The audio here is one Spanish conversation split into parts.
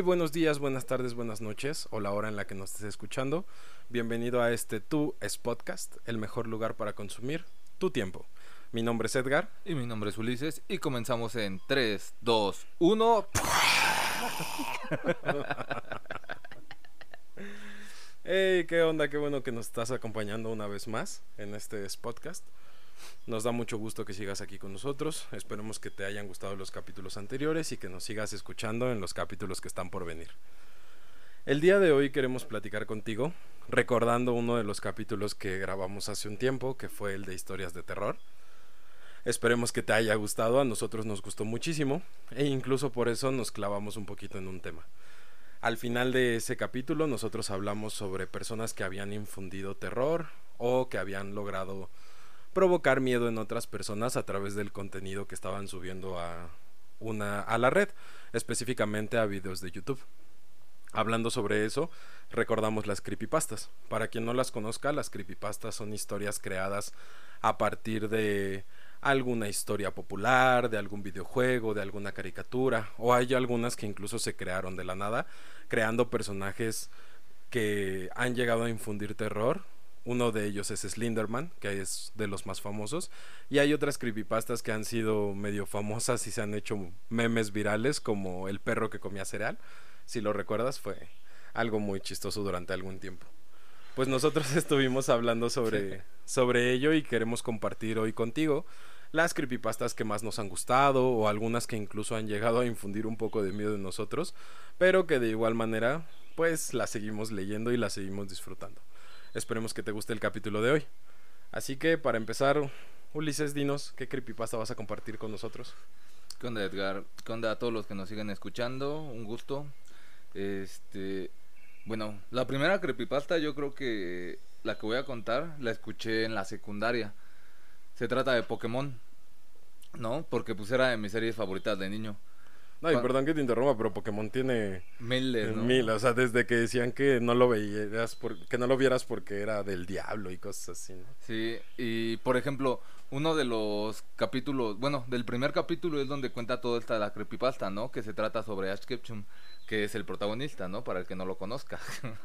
Hey, buenos días, buenas tardes, buenas noches o la hora en la que nos estés escuchando. Bienvenido a este Tu es Podcast, el mejor lugar para consumir tu tiempo. Mi nombre es Edgar. Y mi nombre es Ulises y comenzamos en 3, 2, 1. Hey, qué onda, qué bueno que nos estás acompañando una vez más en este podcast. Nos da mucho gusto que sigas aquí con nosotros. Esperemos que te hayan gustado los capítulos anteriores y que nos sigas escuchando en los capítulos que están por venir. El día de hoy queremos platicar contigo, recordando uno de los capítulos que grabamos hace un tiempo, que fue el de historias de terror. Esperemos que te haya gustado, a nosotros nos gustó muchísimo e incluso por eso nos clavamos un poquito en un tema. Al final de ese capítulo nosotros hablamos sobre personas que habían infundido terror o que habían logrado provocar miedo en otras personas a través del contenido que estaban subiendo a una a la red, específicamente a videos de YouTube. Hablando sobre eso, recordamos las creepypastas. Para quien no las conozca, las creepypastas son historias creadas a partir de alguna historia popular, de algún videojuego, de alguna caricatura, o hay algunas que incluso se crearon de la nada, creando personajes que han llegado a infundir terror. Uno de ellos es Slenderman, que es de los más famosos, y hay otras creepypastas que han sido medio famosas y se han hecho memes virales, como el perro que comía cereal. Si lo recuerdas, fue algo muy chistoso durante algún tiempo. Pues nosotros estuvimos hablando sobre, sobre ello y queremos compartir hoy contigo las creepypastas que más nos han gustado o algunas que incluso han llegado a infundir un poco de miedo en nosotros, pero que de igual manera pues las seguimos leyendo y las seguimos disfrutando. Esperemos que te guste el capítulo de hoy. Así que para empezar, Ulises, dinos qué creepypasta vas a compartir con nosotros. ¿Qué onda, Edgar? ¿Qué onda a todos los que nos siguen escuchando? Un gusto. Este, bueno, la primera creepypasta yo creo que la que voy a contar la escuché en la secundaria. Se trata de Pokémon, ¿no? Porque pues era de mis series favoritas de niño. No, y perdón que te interrumpa, pero Pokémon tiene miles, ¿no? Mil, o sea, desde que decían que no lo veías, por, que no lo vieras porque era del diablo y cosas así, ¿no? Sí, y por ejemplo, uno de los capítulos, bueno, del primer capítulo es donde cuenta todo esta la creepypasta, ¿no? Que se trata sobre Ash Ketchum, que es el protagonista, ¿no? Para el que no lo conozca.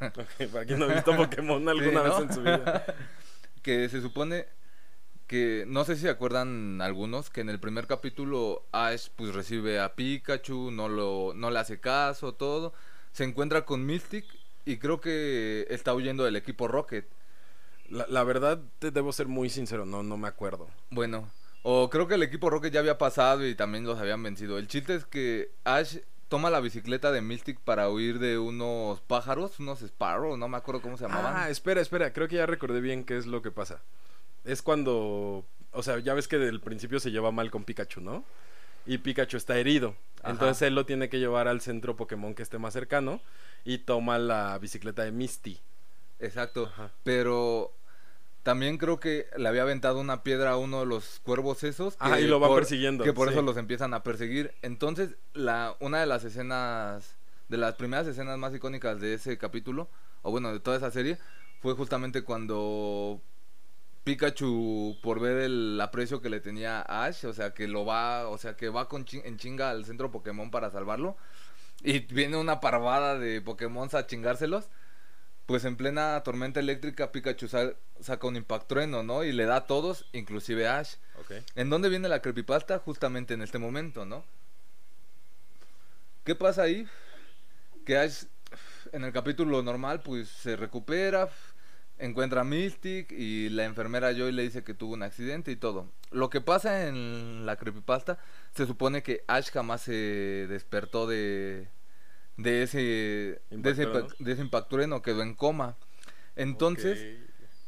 Para quien no ha visto Pokémon alguna Sí, ¿no? vez en su vida. que se supone que no sé si se acuerdan algunos que en el primer capítulo Ash pues recibe a Pikachu, no lo no le hace caso, todo, se encuentra con Mystic y creo que está huyendo del equipo Rocket. La, la verdad, te debo ser muy sincero, no, no me acuerdo. Bueno, o creo que el equipo Rocket ya había pasado y también los habían vencido. El chiste es que Ash toma la bicicleta de Mystic para huir de unos pájaros, unos Sparrow, no me acuerdo cómo se llamaban. Ah, espera, espera, creo que ya recordé bien qué es lo que pasa. Es cuando, o sea, ya ves que del principio se lleva mal con Pikachu, ¿no? Y Pikachu está herido. Ajá. Entonces él lo tiene que llevar al centro Pokémon que esté más cercano y toma la bicicleta de Misty. Exacto. Ajá. Pero también creo que le había aventado una piedra a uno de los cuervos esos. Que Ajá, y lo va por- persiguiendo, Que por sí. eso los empiezan a perseguir. Entonces, la, una de las escenas, de las primeras escenas más icónicas de ese capítulo, o bueno, de toda esa serie, fue justamente cuando Pikachu, por ver el aprecio que le tenía a Ash, o sea, que lo va, o sea, que va con chin- en chinga al centro Pokémon para salvarlo. Y viene una parvada de Pokémon a chingárselos. Pues en plena tormenta eléctrica Pikachu sa- saca un Impact Trueno, ¿no? Y le da a todos, inclusive a Ash. ¿En dónde viene la creepypasta? Justamente en este momento, ¿no? ¿Qué pasa ahí? Que Ash en el capítulo normal pues se recupera, encuentra a Mystic y la enfermera Joy le dice que tuvo un accidente y todo. Lo que pasa en la creepypasta se supone que Ash jamás se despertó de de ese de ese, de ese impactrueno, quedó en coma. Entonces,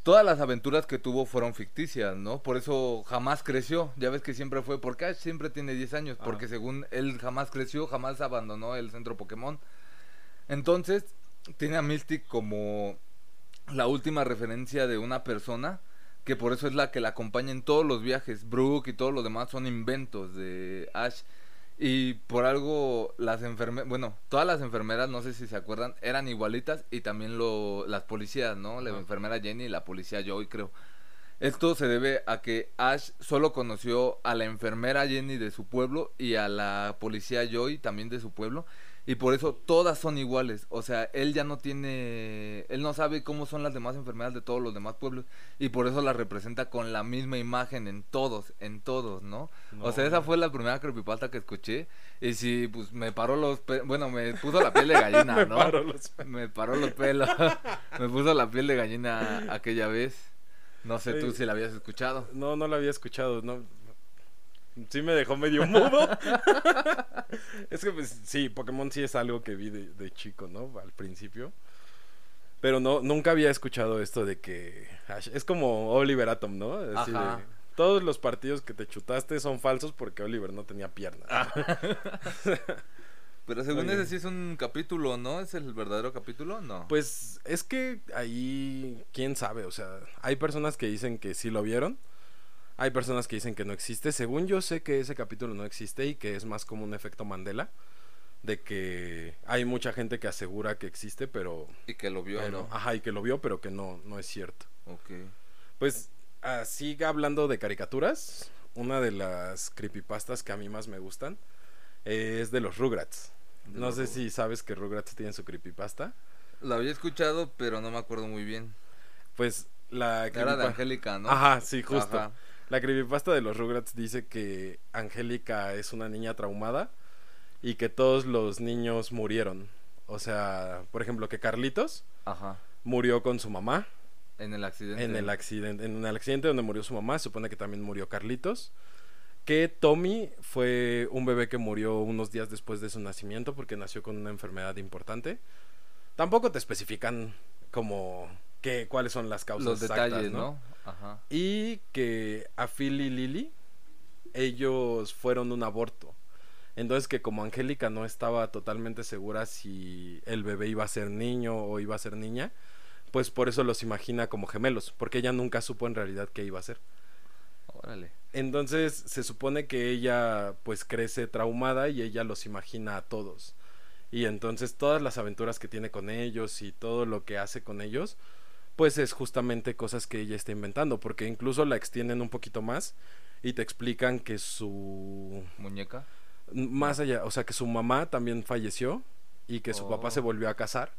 todas las aventuras que tuvo fueron ficticias, ¿no? Por eso jamás creció. Ya ves que siempre fue, porque Ash siempre tiene 10 años, porque Ajá. según él jamás creció, jamás abandonó el centro Pokémon. Entonces, tiene a Mystic como la última referencia de una persona, que por eso es la que la acompaña en todos los viajes. Brooke y todos los demás son inventos de Ash. Y por algo las enfermeras, bueno, todas las enfermeras, no sé si se acuerdan, eran igualitas y también lo, las policías, ¿no? La enfermera Jenny y la policía Joy, creo. Esto se debe a que Ash solo conoció a la enfermera Jenny de su pueblo y a la policía Joy también de su pueblo. Y por eso todas son iguales. O sea, él ya no tiene. Él no sabe cómo son las demás enfermedades de todos los demás pueblos. Y por eso las representa con la misma imagen en todos, en todos, ¿no? O sea, esa fue la primera creepypasta que escuché. Y sí, pues me paró los. pe- Bueno, me puso la piel de gallina, Me ¿no? paró los Me paró los pelos. me puso la piel de gallina aquella vez. No sé tú si la habías escuchado. No, no lo había escuchado, no. Sí me dejó medio mudo. es que pues sí, Pokémon sí es algo que vi de, de chico, ¿no? Al principio. Pero no, nunca había escuchado esto de que es como Oliver Atom, ¿no? Así de, Ajá. todos los partidos que te chutaste son falsos porque Oliver no tenía piernas. Pero según Oye. ese sí es un capítulo, ¿no? ¿Es el verdadero capítulo? No. Pues es que ahí, quién sabe, o sea, hay personas que dicen que sí lo vieron, hay personas que dicen que no existe. Según yo sé que ese capítulo no existe y que es más como un efecto Mandela, de que hay mucha gente que asegura que existe, pero, y que lo vio, pero ¿no? ajá, y que lo vio, pero que no, no es cierto. Ok. Pues así hablando de caricaturas, una de las creepypastas que a mí más me gustan es de los Rugrats. De No los sé Rugrats. si sabes que Rugrats tiene su creepypasta. La había escuchado, pero no me acuerdo muy bien. Pues la Era de Angélica, ¿no? Ajá, sí, justo. Ajá. La creepypasta de los Rugrats dice que Angélica es una niña traumada y que todos los niños murieron. O sea, por ejemplo, que Carlitos Ajá. murió con su mamá En el accidente. en el accidente, en el accidente donde murió su mamá, se supone que también murió Carlitos. Que Tommy fue un bebé que murió unos días después de su nacimiento porque nació con una enfermedad importante. Tampoco te especifican como que cuáles son las causas Los exactas, detalles, ¿no? Ajá. y que a Phil y Lily ellos fueron un aborto. Entonces que como Angélica no estaba totalmente segura si el bebé iba a ser niño o iba a ser niña, pues por eso los imagina como gemelos, porque ella nunca supo en realidad qué iba a ser. Órale. Entonces se supone que ella pues crece traumada y ella los imagina a todos. Y entonces todas las aventuras que tiene con ellos y todo lo que hace con ellos, pues es justamente cosas que ella está inventando, porque incluso la extienden un poquito más y te explican que su ¿Muñeca? más allá, o sea, que su mamá también falleció y que su papá Oh. se volvió a casar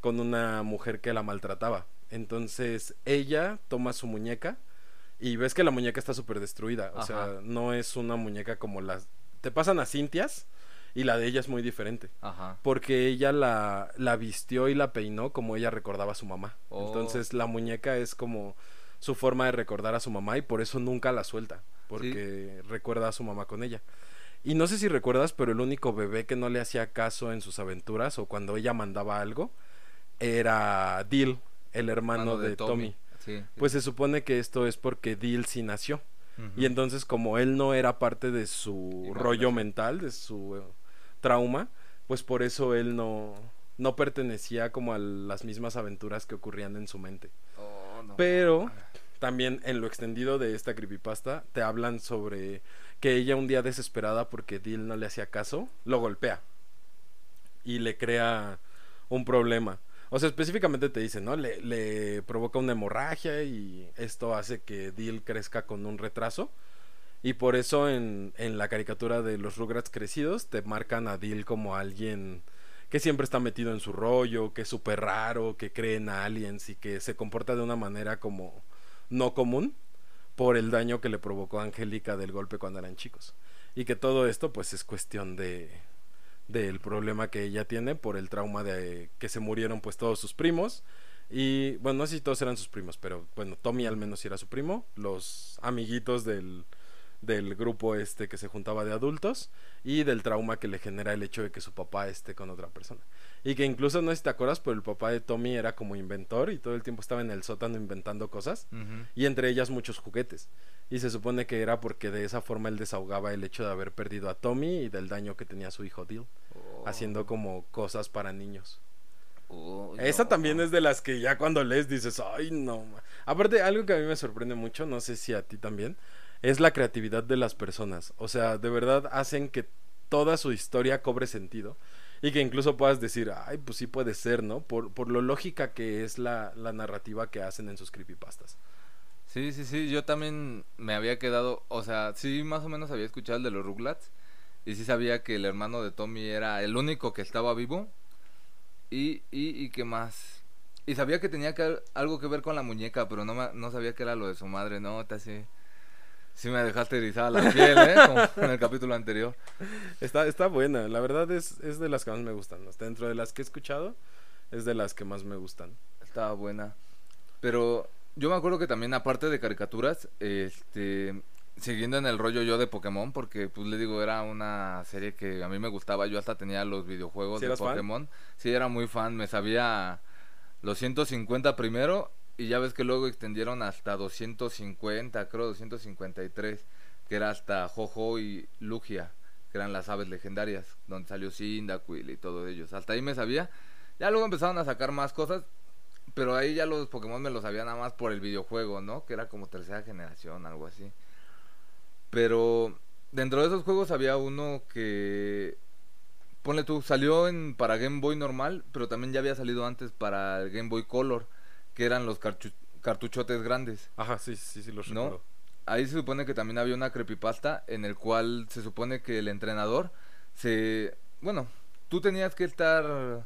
con una mujer que la maltrataba. Entonces ella toma su muñeca y ves que la muñeca está súper destruida. O sea, no es una muñeca como las... Te pasan a Cintias y la de ella es muy diferente. Ajá. Porque ella la, la vistió y la peinó como ella recordaba a su mamá. Oh. Entonces la muñeca es como su forma de recordar a su mamá y por eso nunca la suelta. Porque recuerda a su mamá con ella. Y no sé si recuerdas, pero el único bebé que no le hacía caso en sus aventuras o cuando ella mandaba algo era Dil, el hermano Mano de, Tommy. Sí. sí. Pues se supone que esto es porque Dil sí nació. Y entonces como él no era parte de su rollo mental, de su eh, trauma, pues por eso él no, no pertenecía como a las mismas aventuras que ocurrían en su mente. Oh, no. Pero también en lo extendido de esta creepypasta te hablan sobre que ella un día desesperada porque Dil no le hacía caso, lo golpea y le crea un problema. O sea, específicamente te dice, ¿no? Le, le provoca una hemorragia y esto hace que Dil crezca con un retraso. Y por eso en, en la caricatura de los Rugrats crecidos te marcan a Dil como alguien que siempre está metido en su rollo, que es súper raro, que cree en aliens y que se comporta de una manera como no común por el daño que le provocó a Angélica del golpe cuando eran chicos. Y que todo esto pues es cuestión de del problema que ella tiene por el trauma de que se murieron pues todos sus primos y bueno no sé si todos eran sus primos pero bueno Tommy al menos era su primo los amiguitos del del grupo este que se juntaba de adultos y del trauma que le genera el hecho de que su papá esté con otra persona y que incluso no sé si te acuerdas pero el papá de Tommy era como inventor y todo el tiempo estaba en el sótano inventando cosas y entre ellas muchos juguetes. Y se supone que era porque de esa forma él desahogaba el hecho de haber perdido a Tommy y del daño que tenía su hijo Dil, Oh. haciendo como cosas para niños. Oh, Esa no. también es de las que ya cuando lees dices, ay no. ma". Aparte, algo que a mí me sorprende mucho, no sé si a ti también, es la creatividad de las personas. O sea, de verdad hacen que toda su historia cobre sentido. Y que incluso puedas decir, ay, pues sí puede ser, ¿no? Por, por lo lógica que es la, la narrativa que hacen en sus creepypastas. Sí, sí, sí, yo también me había quedado, o sea, sí, más o menos había escuchado el de los Rugrats Y sí sabía que el hermano de Tommy era el único que estaba vivo. Y, y, y qué más. Y sabía que tenía que, algo que ver con la muñeca, pero no, no sabía que era lo de su madre, ¿no? Te así. Sí me dejaste erizada la piel, ¿eh? Como en el capítulo anterior. Está, está buena, la verdad es, es de las que más me gustan. Hasta dentro de las que he escuchado, es de las que más me gustan. Estaba buena. Pero yo me acuerdo que también, aparte de caricaturas, este. Siguiendo en el rollo yo de Pokémon, porque pues le digo, era una serie que a mí me gustaba, yo hasta tenía los videojuegos ¿Sí de eras fan? Pokémon. Sí, era muy fan, me sabía los 150 primero y ya ves que luego extendieron hasta 250, creo 253, que era hasta Jojo y Lugia, que eran las aves legendarias, donde salió Cyndaquil y todo ellos. Hasta ahí me sabía. Ya luego empezaron a sacar más cosas, pero ahí ya los Pokémon me los sabía nada más por el videojuego, ¿no? Que era como tercera generación, algo así. Pero dentro de esos juegos había uno que ponle tú, salió en para Game Boy normal, pero también ya había salido antes para el Game Boy Color, que eran los cartuchotes grandes. Ajá, sí, sí, sí, los ¿No? recuerdo. Ahí se supone que también había una creepypasta en el cual se supone que el entrenador se bueno, tú tenías que estar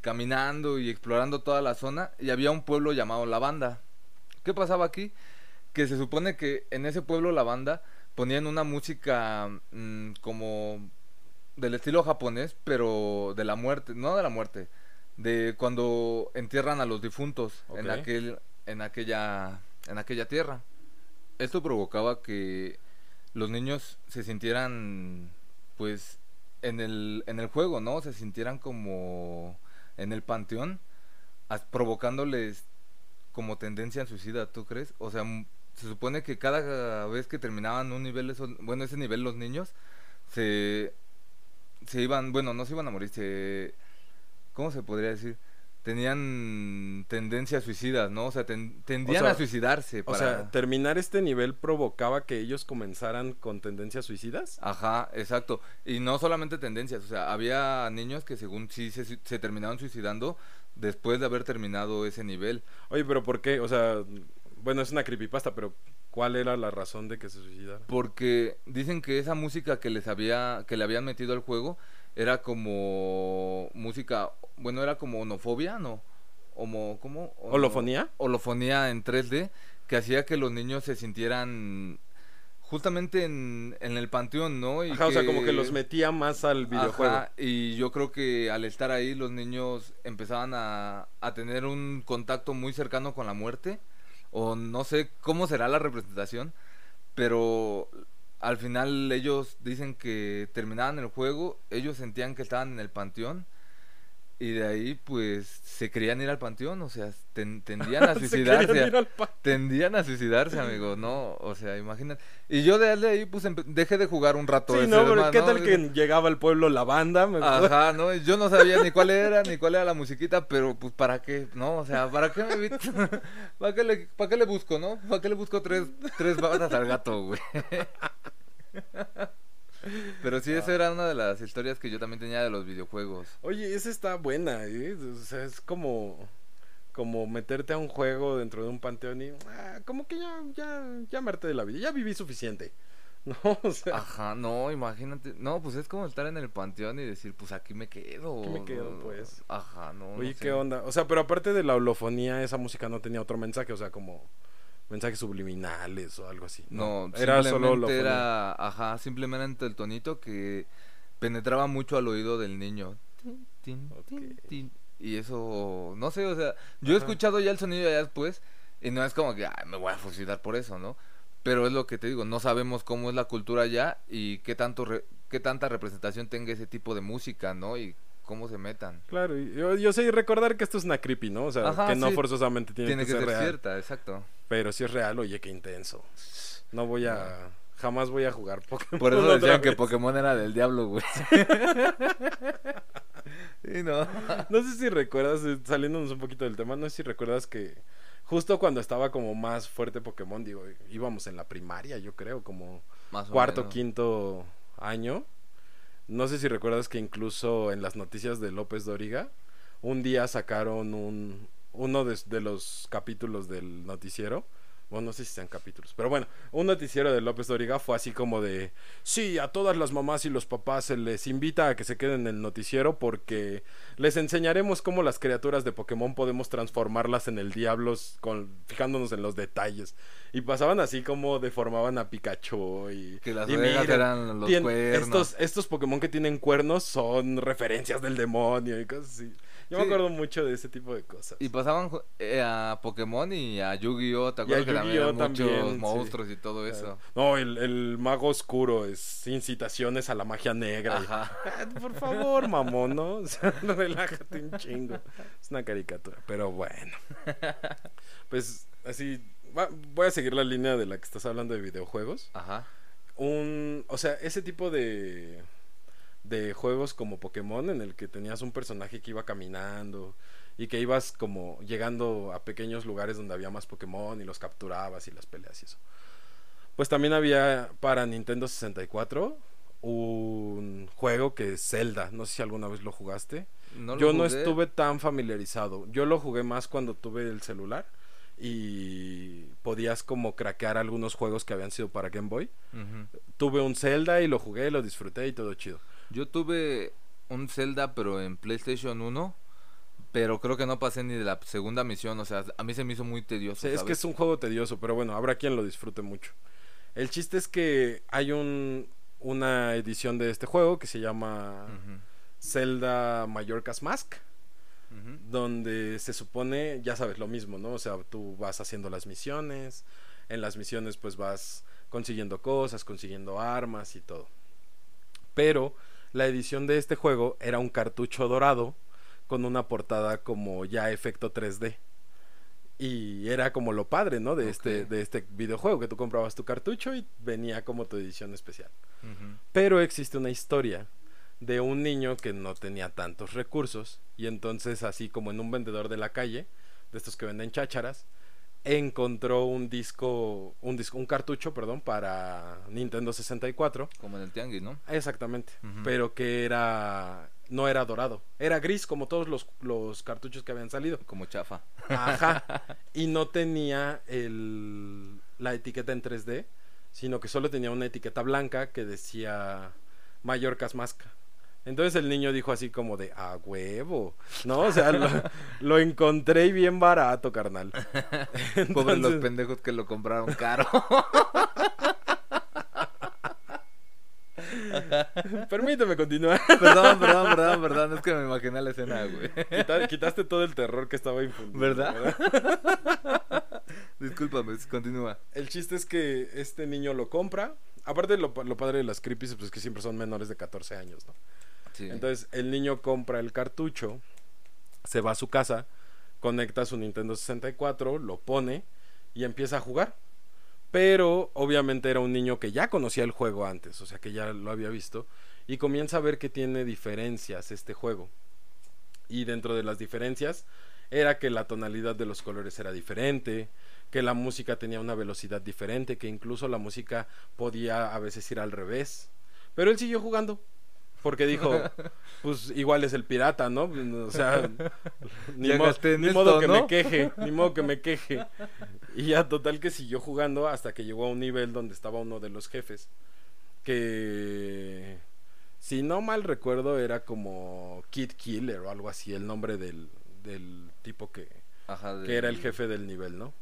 caminando y explorando toda la zona y había un pueblo llamado La Banda. ¿Qué pasaba aquí? Que se supone que en ese pueblo La Banda ponían una música mm, como del estilo japonés, pero de la muerte, no de la muerte, de cuando entierran a los difuntos en aquel en aquella en aquella tierra. Esto provocaba que los niños se sintieran pues en el en el juego, ¿no? Se sintieran como en el panteón provocándoles como tendencia suicida, ¿tú crees? O sea, se supone que cada vez que terminaban un nivel, bueno, ese nivel los niños se se iban, bueno, no se iban a morir, se ¿cómo se podría decir? Tenían tendencias suicidas, ¿no? O sea, ten- tendían sea, a suicidarse O para sea, terminar este nivel provocaba que ellos comenzaran con tendencias suicidas. Ajá, exacto. Y no solamente tendencias, o sea, había niños que según sí se, se terminaban suicidando después de haber terminado ese nivel. Oye, pero ¿por qué? O sea, bueno, es una creepypasta, pero ¿cuál era la razón de que se suicidaran? Porque dicen que esa música que les había, que le habían metido al juego era como música, bueno, era como onofobia, ¿no? Homo, ¿cómo? Ono- ¿Holofonía? Holofonía en 3D, que hacía que los niños se sintieran justamente en, en el panteón, ¿no? Y Ajá, o sea, como que los metía más al videojuego. Ajá, y yo creo que al estar ahí los niños empezaban a, a tener un contacto muy cercano con la muerte. O no sé cómo será la representación. Pero al final ellos dicen que terminaban el juego, ellos sentían que estaban en el panteón. Y de ahí pues se querían ir al panteón, o sea, ten- tendían a Se suicidarse. Tendían a suicidarse, amigo, no, o sea, imagínate. Y yo de ahí, pues, dejé de jugar un rato. Sí, ese no, pero ¿qué ¿no? tal que llegaba al pueblo la banda? Me. Ajá, no, yo no sabía ni cuál era, ni cuál era la musiquita, pero pues para qué, ¿no? O sea, ¿para qué me ¿Para qué le, para qué le busco, no? ¿Para qué le busco tres, tres batas al gato, güey? Pero sí, esa era una de las historias que yo también tenía de los videojuegos. Oye, esa está buena, ¿eh? O sea, es como, como meterte a un juego dentro de un panteón y ah, como que ya, ya, ya me harté de la vida, ya viví suficiente. ¿No? O sea, Ajá, no, imagínate. No, pues es como estar en el panteón y decir, pues aquí me quedo. Aquí me quedo, pues. Ajá, no. no oye, sé. ¿qué onda? O sea, pero aparte de la holofonía, esa música no tenía otro mensaje, o sea, como mensajes subliminales o algo así. No, era solo simplemente holofonía. era, ajá, simplemente el tonito que penetraba mucho al oído del niño. Tin, tin, tin. Y eso, no sé, o sea, yo he escuchado ya el sonido ya después y no es como que, ay, me voy a fusilar por eso, ¿no? Pero es lo que te digo, no sabemos cómo es la cultura allá y qué tanto re- qué tanta representación tenga ese tipo de música, ¿no? Y cómo se metan. Claro, yo, yo sé recordar que esto es una creepy, ¿no? O sea, Ajá, que no sí. forzosamente tiene, Tiene que, que ser, ser real. cierta, exacto. Pero si es real, oye, qué intenso. No voy a... Jamás voy a jugar Pokémon. Por eso decían que. Pokémon era del diablo, güey. y no. No sé si recuerdas, eh, saliéndonos un poquito del tema, no sé si recuerdas que justo cuando estaba como más fuerte Pokémon, digo, íbamos en la primaria, yo creo, como Más cuarto, menos. quinto año. No sé si recuerdas que incluso en las noticias de López Doriga, un día sacaron un, uno de, de los capítulos del noticiero, Bueno, no sé si sean capítulos. Pero bueno, un noticiero de López Doriga fue así como de... Sí, a todas las mamás y los papás se les invita a que se queden en el noticiero porque les enseñaremos cómo las criaturas de Pokémon podemos transformarlas en el diablo con, fijándonos en los detalles. Y pasaban así como deformaban a Pikachu y... Que las y eran los cuernos. Estos, estos Pokémon que tienen cuernos son referencias del demonio y cosas así. Yo me acuerdo mucho de ese tipo de cosas. Y pasaban eh, a Pokémon y a Yu-Gi-Oh! ¿Te Y a acuerdas que también eran muchos también, sí. monstruos y todo eso? No, el, el mago oscuro es incitaciones a la magia negra. Ajá. Ah, Por favor, mamón, ¿no? O sea, relájate un chingo. Es una caricatura, pero bueno. Pues así, va- voy a seguir la línea de la que estás hablando de videojuegos. Ajá. Un, o sea, ese tipo de de juegos como Pokémon en el que tenías un personaje que iba caminando y que ibas como llegando a pequeños lugares donde había más Pokémon y los capturabas y las peleas y eso. Pues también había para Nintendo 64 un juego que es Zelda, no sé si alguna vez lo jugaste. No lo Yo no estuve tan familiarizado. Yo lo jugué más cuando tuve el celular y podías como craquear algunos juegos que habían sido para Game Boy. Tuve un Zelda y lo jugué, lo disfruté y todo chido. Yo tuve un Zelda, pero en PlayStation 1. Pero creo que no pasé ni de la segunda misión. O sea, a mí se me hizo muy tedioso. Sí, es que es un juego tedioso, pero bueno, habrá quien lo disfrute mucho. El chiste es que hay un, una edición de este juego que se llama Zelda Mallorca's Mask, donde se supone, ya sabes, lo mismo, ¿no? O sea, tú vas haciendo las misiones, en las misiones pues vas consiguiendo cosas, consiguiendo armas y todo. Pero la edición de este juego era un cartucho dorado con una portada como ya efecto 3D. Y era como lo padre, ¿no? De, este, de este videojuego, que tú comprabas tu cartucho y venía como tu edición especial. Pero existe una historia de un niño que no tenía tantos recursos y entonces así como en un vendedor de la calle, de estos que venden chácharas, encontró un disco, un disco, un cartucho, perdón, para Nintendo 64, Como en el Tianguis, ¿no? exactamente, pero que era no era dorado, era gris como todos los, los cartuchos que habían salido. Como chafa. Ajá. Y no tenía el, la etiqueta en 3D, sino que solo tenía una etiqueta blanca que decía Mallorca's Masca. Entonces el niño dijo así como de, a huevo, ¿no? O sea, lo, lo encontré y bien barato, carnal. Pobres los Entonces- pendejos que lo compraron caro. Permíteme continuar. perdón, perdón, perdón, perdón. Es que me imaginé la escena, güey. Quita- Quitaste todo el terror que estaba infundido. ¿Verdad? Discúlpame, continúa. El chiste es que este niño lo compra. Aparte, lo, lo padre de las creepies, pues que siempre son menores de 14 años, ¿no? Entonces el niño compra el cartucho, se va a su casa, conecta su Nintendo 64, lo pone y empieza a jugar. Pero obviamente era un niño que ya conocía el juego antes, o sea que ya lo había visto, y comienza a ver que tiene diferencias este juego. Y dentro de las diferencias era que la tonalidad de los colores era diferente, que la música tenía una velocidad diferente, que incluso la música podía a veces ir al revés. Pero él siguió jugando. Porque dijo, pues igual es el pirata, ¿no? O sea, ni, mo- esto, modo que ¿no? me queje, ni modo que me queje. Y ya total que siguió jugando hasta que llegó a un nivel donde estaba uno de los jefes. Que, si no mal recuerdo, era como Kid Killer o algo así, el nombre del, del tipo que, Ajá, que era el jefe del nivel, ¿no?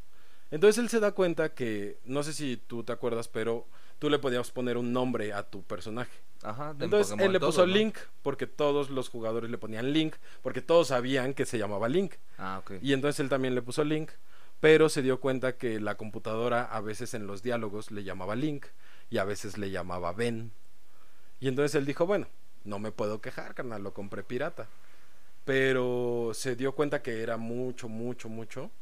Entonces él se da cuenta que, no sé si tú te acuerdas, pero tú le podías poner un nombre a tu personaje. Ajá, de Entonces Pokémon él le puso ¿no? Link, porque todos los jugadores le ponían Link, porque todos sabían que se llamaba Link. Ah, ok. Y entonces él también le puso Link, pero se dio cuenta que la computadora a veces en los diálogos le llamaba Link y a veces le llamaba Ben. Y entonces él dijo, bueno, no me puedo quejar, carnal, lo compré pirata. Pero se dio cuenta que era mucho, mucho, mucho.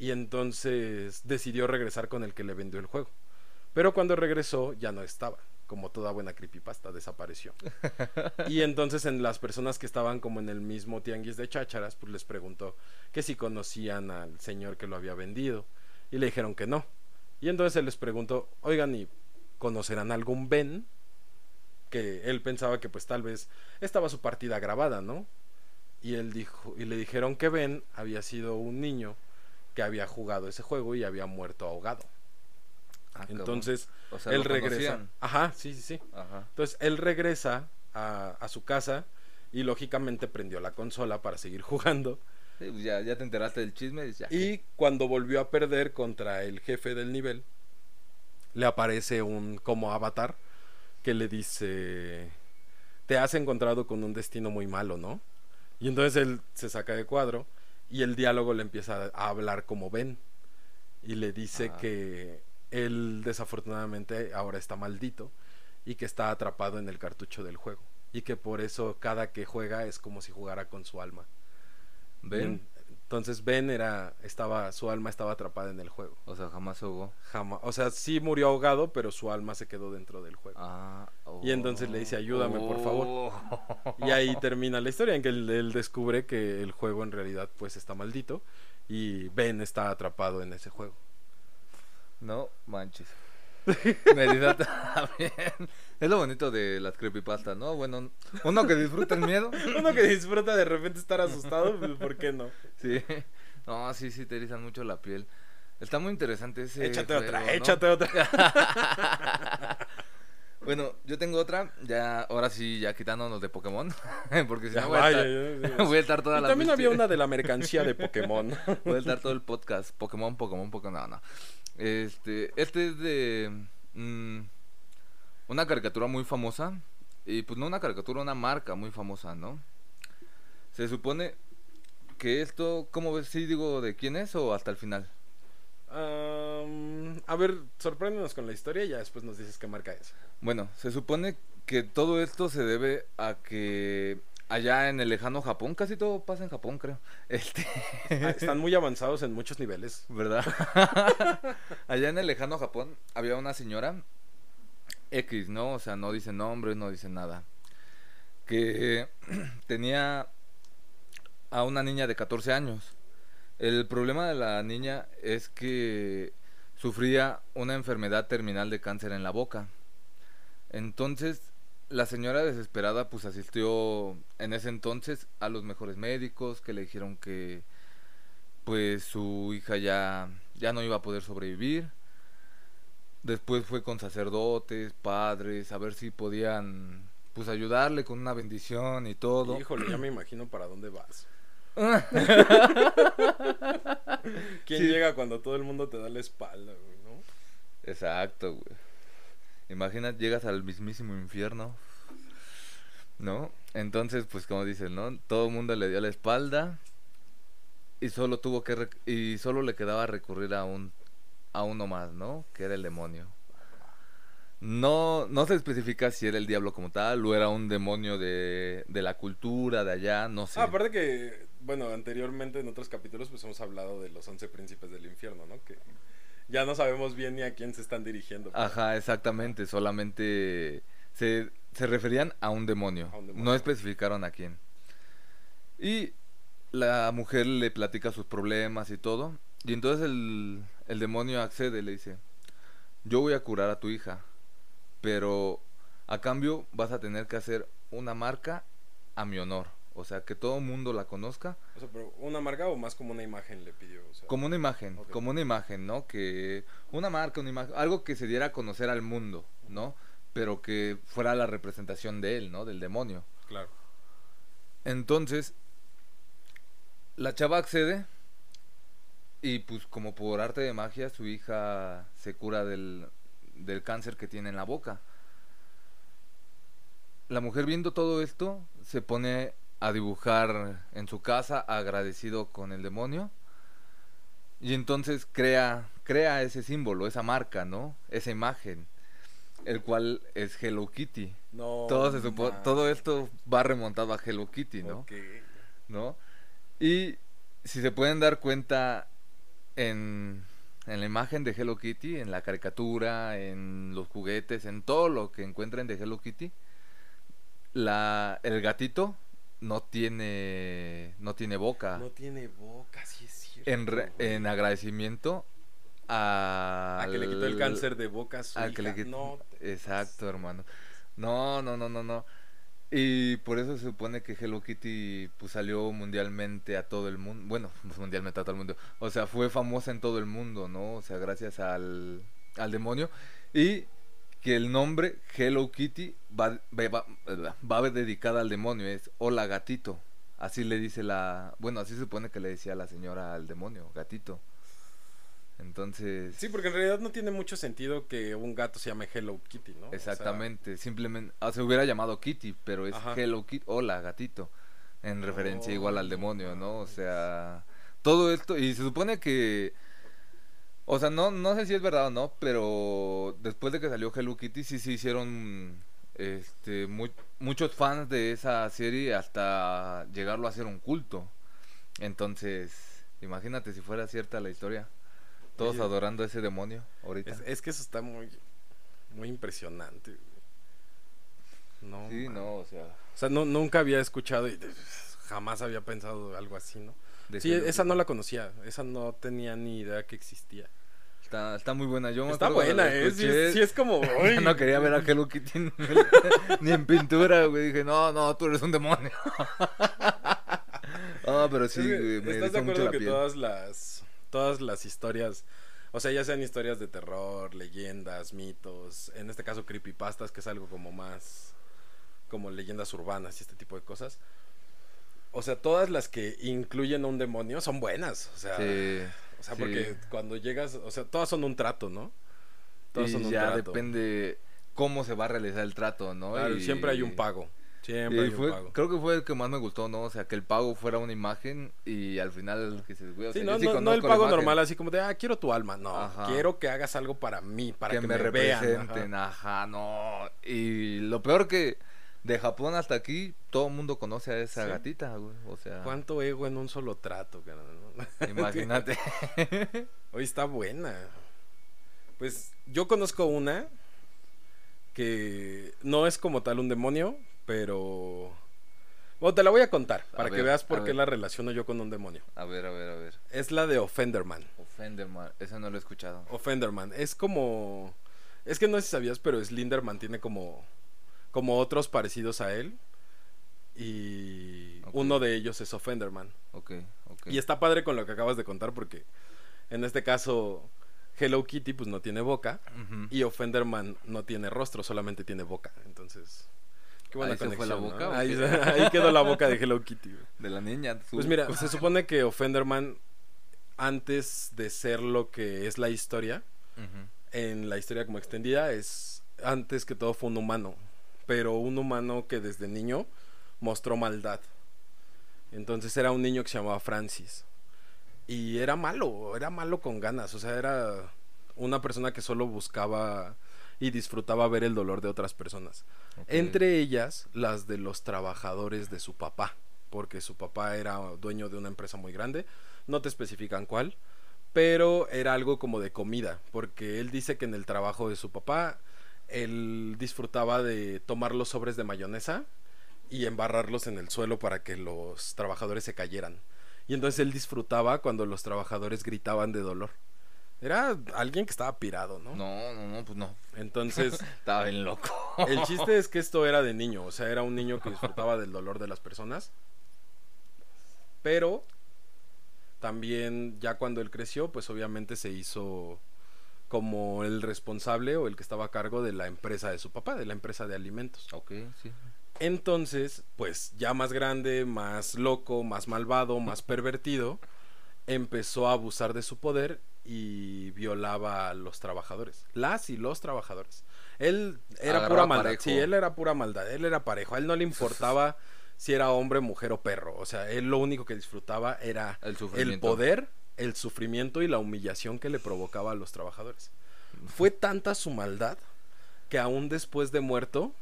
Y entonces decidió regresar con el que le vendió el juego. Pero cuando regresó ya no estaba. Como toda buena creepypasta, desapareció. y entonces en las personas que estaban como en el mismo tianguis de chácharas, pues les preguntó que si conocían al señor que lo había vendido. Y le dijeron que no. Y entonces él les preguntó, oigan, ¿y conocerán algún Ben? Que él pensaba que pues tal vez estaba su partida grabada, ¿no? Y él dijo, y le dijeron que Ben había sido un niño que había jugado ese juego y había muerto ahogado. Ah. Entonces, O sea, él regresa. conocían. Ajá, sí, sí, sí. Ajá. Entonces, él regresa a, a su casa y lógicamente prendió la consola para seguir jugando. Sí, pues ya, ya te enteraste del chisme ya. Y cuando volvió a perder contra el jefe del nivel, le aparece un como avatar que le dice, te has encontrado con un destino muy malo, ¿no? Y entonces él se saca de cuadro y el diálogo le empieza a hablar como Ben. Y le dice Ah. que él desafortunadamente ahora está maldito y que está atrapado en el cartucho del juego. Y que por eso cada que juega es como si jugara con su alma. ¿Ven? Entonces Ben era, estaba, su alma estaba atrapada en el juego. O sea, jamás se ahogó. Jamás, o sea, sí murió ahogado, pero su alma se quedó dentro del juego. Ah, Y entonces le dice, "Ayúdame, por favor. Y ahí termina la historia en que él, él descubre que el juego en realidad pues está maldito y Ben está atrapado en ese juego. No manches. Merida también. Es lo bonito de las creepypastas, ¿no? Bueno, uno que disfruta el miedo. Uno que disfruta de repente estar asustado, pues, ¿por qué no? Sí. No, sí, sí, te erizan mucho la piel. Está muy interesante ese. échate juego, otra, ¿no? échate otra. Bueno, yo tengo otra, ya, ahora sí, ya quitándonos de Pokémon. Porque si Ya no voy a, estar, ya, ya. voy a estar toda Y la también había una de la mercancía de Pokémon. Voy a estar todo el podcast. Pokémon, Pokémon, Pokémon. No, no. Este, este es de mm, una caricatura muy famosa. Y pues no una caricatura, una marca muy famosa, ¿no? Se supone que esto, ¿cómo ves? ¿Sí digo de quién es o hasta el final? Am, a ver, sorpréndenos con la historia y ya después nos dices qué marca es. Bueno, se supone que todo esto se debe a que allá en el lejano Japón, casi todo pasa en Japón, creo. Este, Ah, Están muy avanzados en muchos niveles. ¿verdad? allá en el lejano Japón había una señora X, ¿no? O sea, no dice nombre, no dice nada. Que tenía a una niña de 14 años. El problema de la niña es que sufría una enfermedad terminal de cáncer en la boca. Entonces, la señora desesperada pues asistió en ese entonces a los mejores médicos que le dijeron que pues su hija ya ya no iba a poder sobrevivir. Después fue con sacerdotes, padres, a ver si podían pues ayudarle con una bendición y todo. Híjole, ya me imagino para dónde vas. ¿Quién Sí. llega cuando todo el mundo te da la espalda, güey, no? Exacto, güey. Imagina, llegas al mismísimo infierno. ¿No? Entonces, pues como dices, ¿no? Todo el mundo le dio la espalda y solo tuvo que y solo le quedaba recurrir a un a uno más, ¿no? Que era el demonio. No no se especifica si era el diablo como tal o era un demonio de, de la cultura de allá, no sé. Ah, aparte que, bueno, anteriormente en otros capítulos pues hemos hablado de los once príncipes del infierno, ¿no? Que ya no sabemos bien ni a quién se están dirigiendo. Ajá, exactamente, solamente se, se referían a un, demonio, A un demonio. no especificaron a quién. Y la mujer le platica sus problemas y todo, y entonces el, el demonio accede, le dice, yo voy a curar a tu hija, pero a cambio vas a tener que hacer una marca a mi honor, o sea, que todo el mundo la conozca O sea, pero una marca o más como una imagen le pidió. O sea, como una imagen, como una imagen, ¿no? Que una marca, una imagen, algo que se diera a conocer al mundo, ¿no? Pero que fuera la representación de él, ¿no? Del demonio. Claro. Entonces, la chava accede y pues como por arte de magia su hija se cura del, del cáncer que tiene en la boca. La mujer viendo todo esto se pone a dibujar en su casa agradecido con el demonio y entonces crea crea ese símbolo, esa marca, ¿no? Esa imagen, el cual es Hello Kitty. No. Todo se supo- todo esto va remontado a Hello Kitty, ¿no? ¿no? Y si se pueden dar cuenta en, en la imagen de Hello Kitty, en la caricatura, en los juguetes, en todo lo que encuentren de Hello Kitty, la, el gatito no tiene no tiene boca. No tiene boca, sí es cierto. en, re- en agradecimiento a, A que le quitó el cáncer de boca a su al que le hija. quit- No, te- Exacto, hermano. No, no, no, no, no. Y por eso se supone que Hello Kitty pues salió mundialmente a todo el mundo. Bueno, mundialmente a todo el mundo. O sea, fue famosa en todo el mundo, ¿no? O sea, gracias al, al demonio. Y que el nombre Hello Kitty va, va, va, dedicada al demonio. Es Hola gatito. Así le dice la... Bueno, así se supone que le decía la señora al demonio, gatito. Entonces. Sí, porque en realidad no tiene mucho sentido que un gato se llame Hello Kitty, ¿no? Exactamente. Simplemente. Ah, se hubiera llamado Kitty, pero es Hello Kitty. Hola, gatito. En referencia igual al demonio, ¿no? O sea. Todo esto. Y se supone que. O sea, no, no sé si es verdad o no, pero después de que salió Hello Kitty, sí se hicieron este, muchos fans de esa serie hasta llegarlo a ser un culto. Entonces, imagínate si fuera cierta la historia. Todos adorando a ese demonio ahorita. Es, que eso está muy, muy impresionante. No, sí, no, o sea. O sea, no, nunca había escuchado y jamás había pensado algo así, ¿no? sí, esa no la conocía. Esa no tenía ni idea que existía. Está, está muy buena. Yo está buena, ¿eh? Sí, es como. no quería ver a Hello Kitty ni en pintura, güey. Dije, no, no, tú eres un demonio. no, pero sí, me ¿Estás de acuerdo que todas las todas las historias, o sea, ya sean historias de terror, leyendas, mitos, en este caso creepypastas, que es algo como más como leyendas urbanas y este tipo de cosas. O sea, todas las que incluyen a un demonio son buenas, o sea, o sea, porque cuando llegas, o sea, todas son un trato, ¿no? Todas son un ya depende cómo se va a realizar el trato, ¿no? y siempre hay un pago. Siempre Creo que fue el que más me gustó, ¿no? O sea, que el pago fuera una imagen y al final que se sí, no, no, el pago normal, así como de, ah, quiero tu alma. No, quiero que hagas algo para mí, para que, me, representen. Ajá. no. Y lo peor que de Japón hasta aquí, todo el mundo conoce a esa gatita, güey. O sea. ¿Cuánto ego en un solo trato, Imagínate. Hoy está buena. Pues yo conozco una que no es como tal un demonio, pero... Bueno, te la voy a contar para que veas por qué la relaciono yo con un demonio. A ver, a ver, a ver. Es la de Offenderman. Offenderman, esa no lo he escuchado. Offenderman, es como... Es que no sé si sabías, pero Slenderman tiene como... Como otros parecidos a él. Y uno de ellos es Offenderman. Ok, ok. Y está padre con lo que acabas de contar porque en este caso Hello Kitty pues no tiene boca y Offenderman no tiene rostro, solamente tiene boca. Entonces... Qué buena ahí fue la boca. Ahí, quedó la boca de Hello Kitty. De la niña. Pues mira, se supone que Offenderman, antes de ser lo que es la historia, en la historia como extendida, es antes que todo fue un humano. Pero un humano que desde niño mostró maldad. Entonces era un niño que se llamaba Francis. Y era malo, era malo con ganas. O sea, era una persona que solo buscaba y disfrutaba ver el dolor de otras personas. Entre ellas, las de los trabajadores de su papá, porque su papá era dueño de una empresa muy grande, no te especifican cuál, pero era algo como de comida, porque él dice que en el trabajo de su papá, él disfrutaba de tomar los sobres de mayonesa y embarrarlos en el suelo para que los trabajadores se cayeran. Y entonces él disfrutaba cuando los trabajadores gritaban de dolor. Era alguien que estaba pirado, ¿no? No, no, no, pues no. Entonces. estaba bien loco. el chiste es que esto era de niño, o sea, era un niño que disfrutaba del dolor de las personas. Pero también ya cuando él creció, pues obviamente se hizo como el responsable o el que estaba a cargo de la empresa de su papá, de la empresa de alimentos. Ok, sí. Entonces, pues ya más grande, más loco, más malvado, más pervertido, empezó a abusar de su poder y violaba a los trabajadores, las y los trabajadores. Él era pura maldad. Sí, él era pura maldad, él era parejo, a él no le importaba si era hombre, mujer o perro, o sea, él lo único que disfrutaba era el, poder, el sufrimiento y la humillación que le provocaba a los trabajadores. Fue tanta su maldad que aún después de muerto,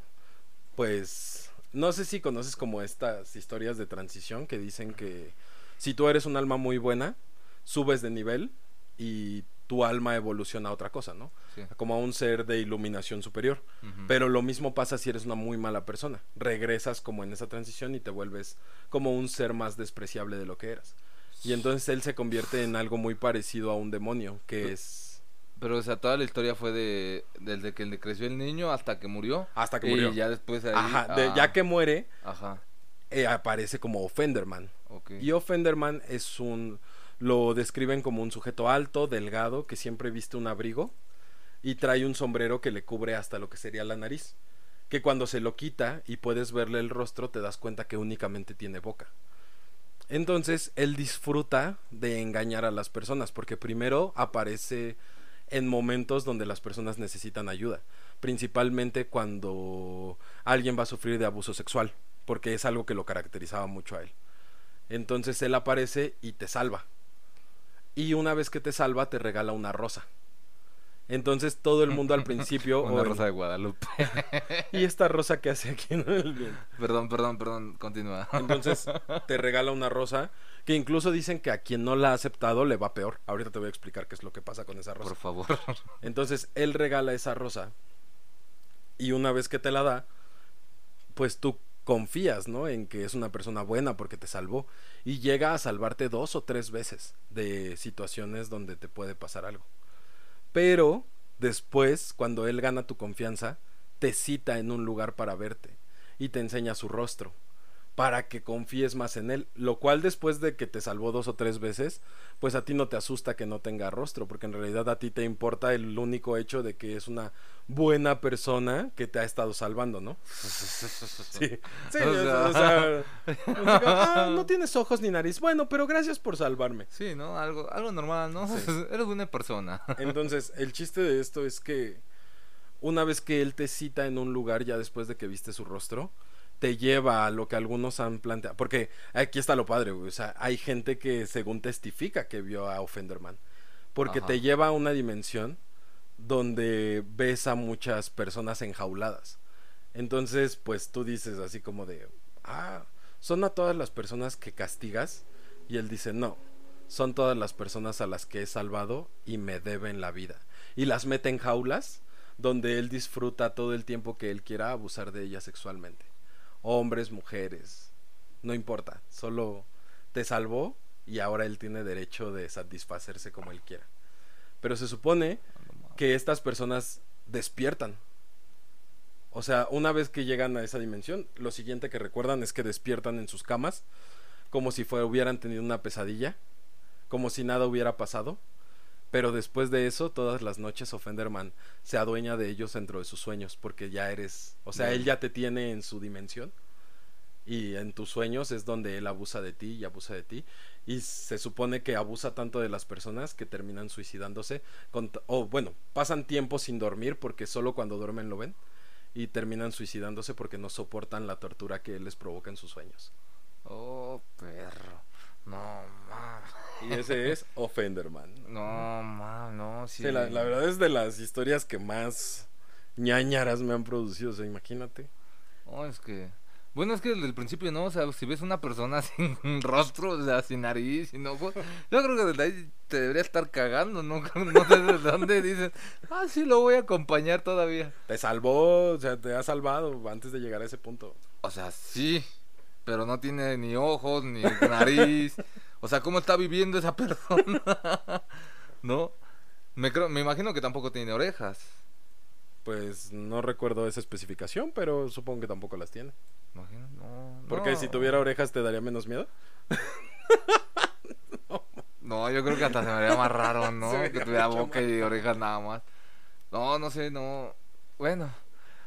pues no sé si conoces como estas historias de transición que dicen que si tú eres un alma muy buena, subes de nivel y tu alma evoluciona a otra cosa, ¿no? Como a un ser de iluminación superior. Pero lo mismo pasa si eres una muy mala persona. Regresas como en esa transición y te vuelves como un ser más despreciable de lo que eras. Y entonces él se convierte en algo muy parecido a un demonio, que es... Pero, o sea, toda la historia fue de desde que le creció el niño hasta que murió. Hasta que y murió. ya después ahí... Ajá, de- ah, ya que muere, Ajá, eh, aparece como Offenderman. Y Offenderman es un. Lo describen como un sujeto alto, delgado, que siempre viste un abrigo y trae un sombrero que le cubre hasta lo que sería la nariz. Que cuando se lo quita y puedes verle el rostro, te das cuenta que únicamente tiene boca. Entonces, él disfruta de engañar a las personas, porque primero aparece en momentos donde las personas necesitan ayuda, principalmente cuando alguien va a sufrir de abuso sexual, porque es algo que lo caracterizaba mucho a él. Entonces él aparece y te salva. Y una vez que te salva, te regala una rosa. Entonces todo el mundo al principio... Una en- rosa de Guadalupe. Y esta rosa que hace aquí en el viento. perdón, perdón, perdón, continúa. Entonces te regala una rosa que incluso dicen que a quien no la ha aceptado le va peor. Ahorita te voy a explicar qué es lo que pasa con esa rosa. Por favor. Entonces él regala esa rosa y una vez que te la da, pues tú confías, ¿no? En que es una persona buena porque te salvó y llega a salvarte dos o tres veces de situaciones donde te puede pasar algo. Pero después, cuando él gana tu confianza, te cita en un lugar para verte y te enseña su rostro para que confíes más en él, lo cual después de que te salvó dos o tres veces, pues a ti no te asusta que no tenga rostro, porque en realidad a ti te importa el único hecho de que es una buena persona que te ha estado salvando, ¿no? Sí, sí, O o sea- "Ah, no tienes ojos ni nariz, bueno, pero gracias por salvarme. Sí, ¿no? Algo, algo normal, ¿no? Sí. Eres buena persona. Entonces, el chiste de esto es que una vez que él te cita en un lugar ya después de que viste su rostro, te lleva a lo que algunos han planteado. Porque aquí está lo padre, güey. O sea, hay gente que según testifica que vio a Offenderman. Porque Ajá. te lleva a una dimensión donde ves a muchas personas enjauladas. Entonces, pues tú dices así como de, ah, son a todas las personas que castigas. Y él dice, no, son todas las personas a las que he salvado y me deben la vida. Y las mete en jaulas donde él disfruta todo el tiempo que él quiera abusar de ellas sexualmente. Hombres, mujeres, no importa, solo te salvó y ahora él tiene derecho de satisfacerse como él quiera. Pero se supone que estas personas despiertan. O sea, una vez que llegan a esa dimensión, lo siguiente que recuerdan es que despiertan en sus camas, como si hubieran tenido una pesadilla, como si nada hubiera pasado. Pero después de eso, todas las noches Offenderman se adueña de ellos dentro de sus sueños, porque ya eres, o sea, él ya te tiene en su dimensión. Y en tus sueños es donde él abusa de ti y abusa de ti. Y se supone que abusa tanto de las personas que terminan suicidándose. con o bueno, pasan tiempo sin dormir porque solo cuando duermen lo ven. Y terminan suicidándose porque no soportan la tortura que él les provoca en sus sueños. Oh, perro. No, mames. Y ese es Offenderman. No, mames, no, sí. Sí, la, la verdad es de las historias que más ñañaras me han producido. O sea, imagínate. No, es que. Bueno, es que desde el principio, ¿no? O sea, si ves una persona sin rostro, o sea, sin nariz, sin ojos, yo creo que desde ahí te debería estar cagando, ¿no? No sé desde dónde dices, ah, sí, lo voy a acompañar todavía. Te salvó, o sea, te ha salvado antes de llegar a ese punto. O sea, sí, pero no tiene ni ojos, ni nariz. O sea, ¿cómo está viviendo esa persona? ¿No? Me, creo, me imagino que tampoco tiene orejas. Pues no recuerdo esa especificación, pero supongo que tampoco las tiene. Imagino, no. Porque no. si tuviera orejas te daría menos miedo. No, yo creo que hasta se me haría más raro, ¿no? Que tuviera boca y orejas nada más. No, no sé, no. Bueno.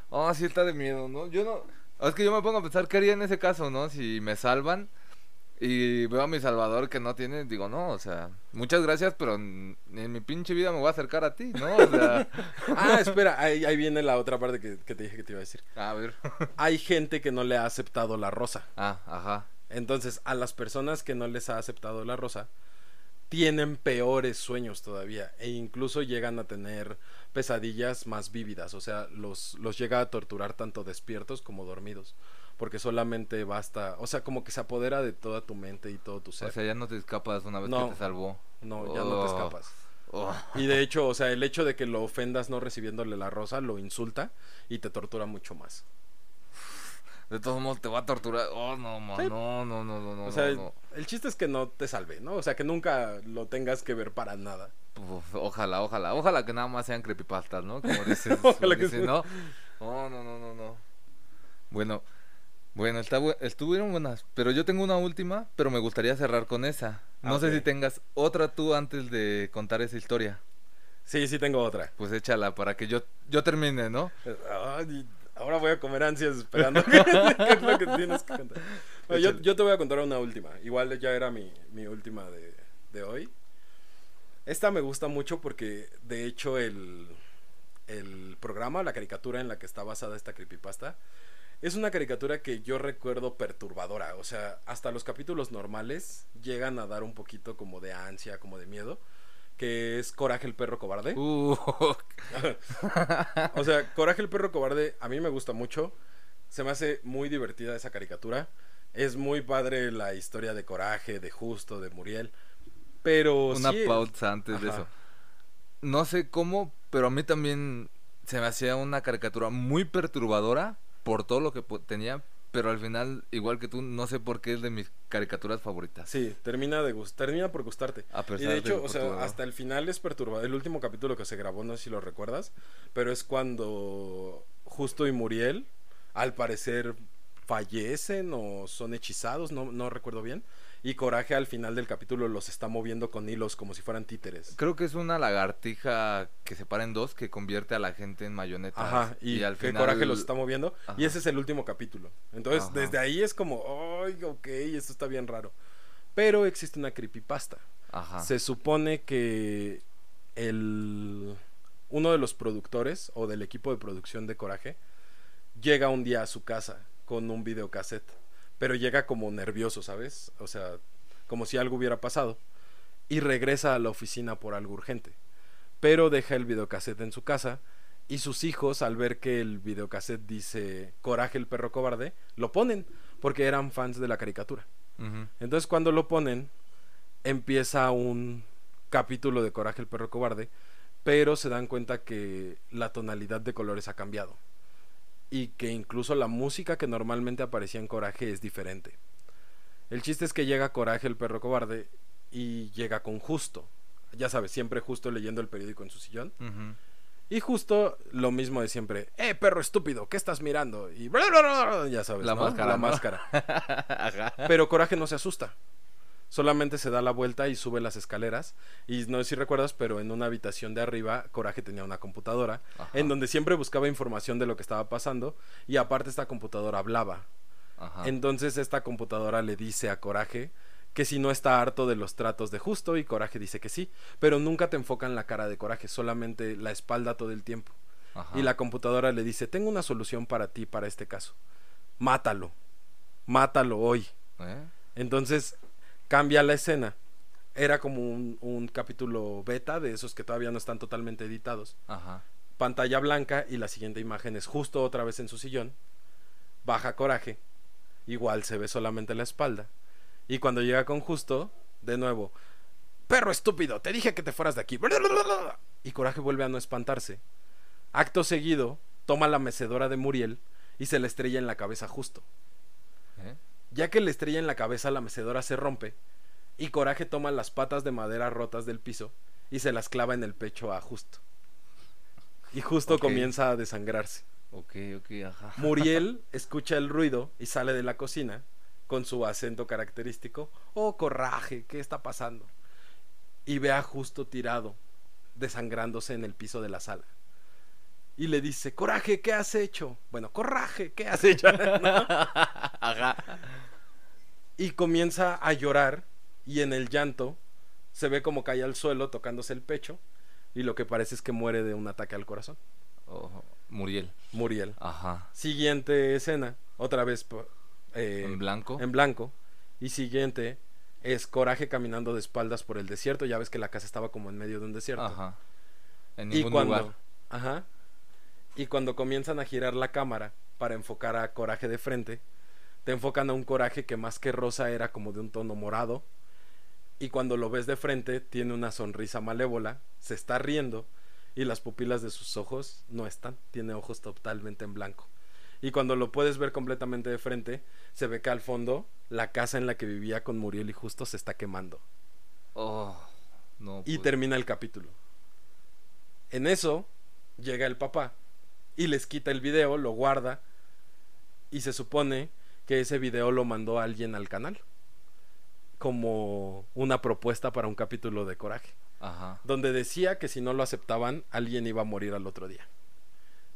Oh, sí está de miedo, ¿no? Yo no... Es que yo me pongo a pensar qué haría en ese caso, ¿no? Si me salvan y veo a mi salvador que no tiene, digo, no, o sea, muchas gracias, pero en, en mi pinche vida me voy a acercar a ti, ¿no? O sea, Ah, espera, ahí, ahí viene la otra parte que, que te dije que te iba a decir. a ver. Hay gente que no le ha aceptado la rosa. Ah, ajá. Entonces, a las personas que no les ha aceptado la rosa, tienen peores sueños todavía. E incluso llegan a tener pesadillas más vívidas. O sea, los, los llega a torturar tanto despiertos como dormidos. Porque solamente basta. O sea, como que se apodera de toda tu mente y todo tu ser. O sea, ya no te escapas una vez No. que te salvó. no, ya no te Oh. escapas. Oh. Y de hecho, o sea, el hecho de que lo ofendas no recibiéndole la rosa lo insulta y te tortura mucho más. De todos modos te va a torturar. Oh, no, man, Sí. no, no, no, no, no. o sea, no, el chiste es que no te salve, ¿no? O sea, que nunca lo tengas que ver para nada. Uf, ojalá, ojalá, ojalá que nada más sean creepypastas, ¿no? Como dices, Ojalá que dices. ¿no? No, no, no, no, no. Bueno, bueno, está bu- estuvieron buenas, pero yo tengo una última, pero me gustaría cerrar con esa. No Ah, sé ok. si tengas otra tú antes de contar esa historia. Sí, sí tengo otra. Pues échala para que yo, yo termine, ¿no? Ay, ahora voy a comer ansias esperando qué es lo que tienes que contar. Yo, yo te voy a contar una última. Igual ya era mi, mi última de, de hoy. Esta me gusta mucho porque, de hecho, el, el programa, la caricatura en la que está basada esta creepypasta, es una caricatura que yo recuerdo perturbadora. O sea, hasta los capítulos normales llegan a dar un poquito como de ansia, como de miedo. Que es Coraje el perro cobarde. Uh, O sea, Coraje el perro cobarde a mí me gusta mucho. Se me hace muy divertida esa caricatura. Es muy padre la historia de Coraje, de Justo, de Muriel. Pero una sí, pausa antes de eso. No sé cómo, pero a mí también se me hacía una caricatura muy perturbadora por todo lo que tenía, pero al final, igual que tú, no sé por qué es de mis caricaturas favoritas. Sí, termina de gust- termina por gustarte. A Y pesar de de hecho, lo o sea, hasta el final es perturbador. El último capítulo que se grabó, no sé si lo recuerdas, pero es cuando Justo y Muriel, al parecer, fallecen o son hechizados, no, no recuerdo bien. Y Coraje al final del capítulo los está moviendo con hilos como si fueran títeres. Creo que es una lagartija que se para en dos que convierte a la gente en mayonetas. Ajá, y, al que final Coraje los está moviendo. Ajá. Y ese es el último capítulo. Entonces, Ajá. desde ahí es como, ay, ok, esto está bien raro. Pero existe una creepypasta. Ajá. Se supone que el uno de los productores o del equipo de producción de Coraje llega un día a su casa con un videocassette, pero llega como nervioso, ¿sabes? O sea, como si algo hubiera pasado y regresa a la oficina por algo urgente. Pero deja el videocassette en su casa y sus hijos al ver que el videocassette dice Coraje el perro cobarde, lo ponen porque eran fans de la caricatura. Entonces cuando lo ponen, empieza un capítulo de Coraje el perro cobarde, pero se dan cuenta que la tonalidad de colores ha cambiado. Y que incluso la música que normalmente aparecía en Coraje es diferente. El chiste es que llega Coraje el perro cobarde y llega con Justo. Ya sabes, siempre Justo leyendo el periódico en su sillón. Y Justo lo mismo de siempre. ¡Eh, perro estúpido! ¿Qué estás mirando? Y bla, bla, bla, ya sabes. La ¿no? máscara, La ¿no? máscara. Pero Coraje no se asusta. Solamente se da la vuelta y sube las escaleras. Y no sé si recuerdas, pero en una habitación de arriba, Coraje tenía una computadora Ajá. en donde siempre buscaba información de lo que estaba pasando. Y aparte, esta computadora hablaba. Ajá. Entonces, esta computadora le dice a Coraje que si no está harto de los tratos de Justo. Y Coraje dice que sí. Pero nunca te enfocan la cara de Coraje, solamente la espalda todo el tiempo. Ajá. Y la computadora le dice: Tengo una solución para ti, para este caso. Mátalo. Mátalo hoy. ¿Eh? Entonces cambia la escena. Era como un, un capítulo beta de esos que todavía no están totalmente editados. Ajá. Pantalla blanca y la siguiente imagen es justo otra vez en su sillón. Baja coraje. Igual se ve solamente la espalda. Y cuando llega con justo, de nuevo. Perro estúpido, te dije que te fueras de aquí. Y coraje vuelve a no espantarse. Acto seguido, toma la mecedora de Muriel y se le estrella en la cabeza justo. Ya que le estrella en la cabeza, la mecedora se rompe y Coraje toma las patas de madera rotas del piso y se las clava en el pecho a Justo. Y Justo comienza a desangrarse. Ok, ok, ajá. Muriel escucha el ruido y sale de la cocina con su acento característico. Oh, coraje, ¿qué está pasando? Y ve a Justo tirado, desangrándose en el piso de la sala. Y le dice, coraje, ¿qué has hecho? Bueno, coraje, ¿qué has hecho? ¿No? Ajá. Y comienza a llorar y en el llanto se ve como cae al suelo tocándose el pecho y lo que parece es que muere de un ataque al corazón. Oh, Muriel. Muriel. Ajá. Siguiente escena, otra vez eh, en blanco. en blanco. Y siguiente es Coraje caminando de espaldas por el desierto. Ya ves que la casa estaba como en medio de un desierto. Ajá. En Y ningún cuando, lugar. ajá, y cuando comienzan a girar la cámara para enfocar a Coraje de frente, te enfocan a un Coraje que más que rosa era como de un tono morado. Y cuando lo ves de frente, tiene una sonrisa malévola, se está riendo y las pupilas de sus ojos no están, tiene ojos totalmente en blanco. Y cuando lo puedes ver completamente de frente, se ve que al fondo la casa en la que vivía con Muriel y Justo se está quemando. Oh, No, y termina el capítulo. En eso llega el papá y les quita el video, lo guarda y se supone que ese video lo mandó alguien al canal como una propuesta para un capítulo de Coraje, Ajá. donde decía que si no lo aceptaban alguien iba a morir al otro día.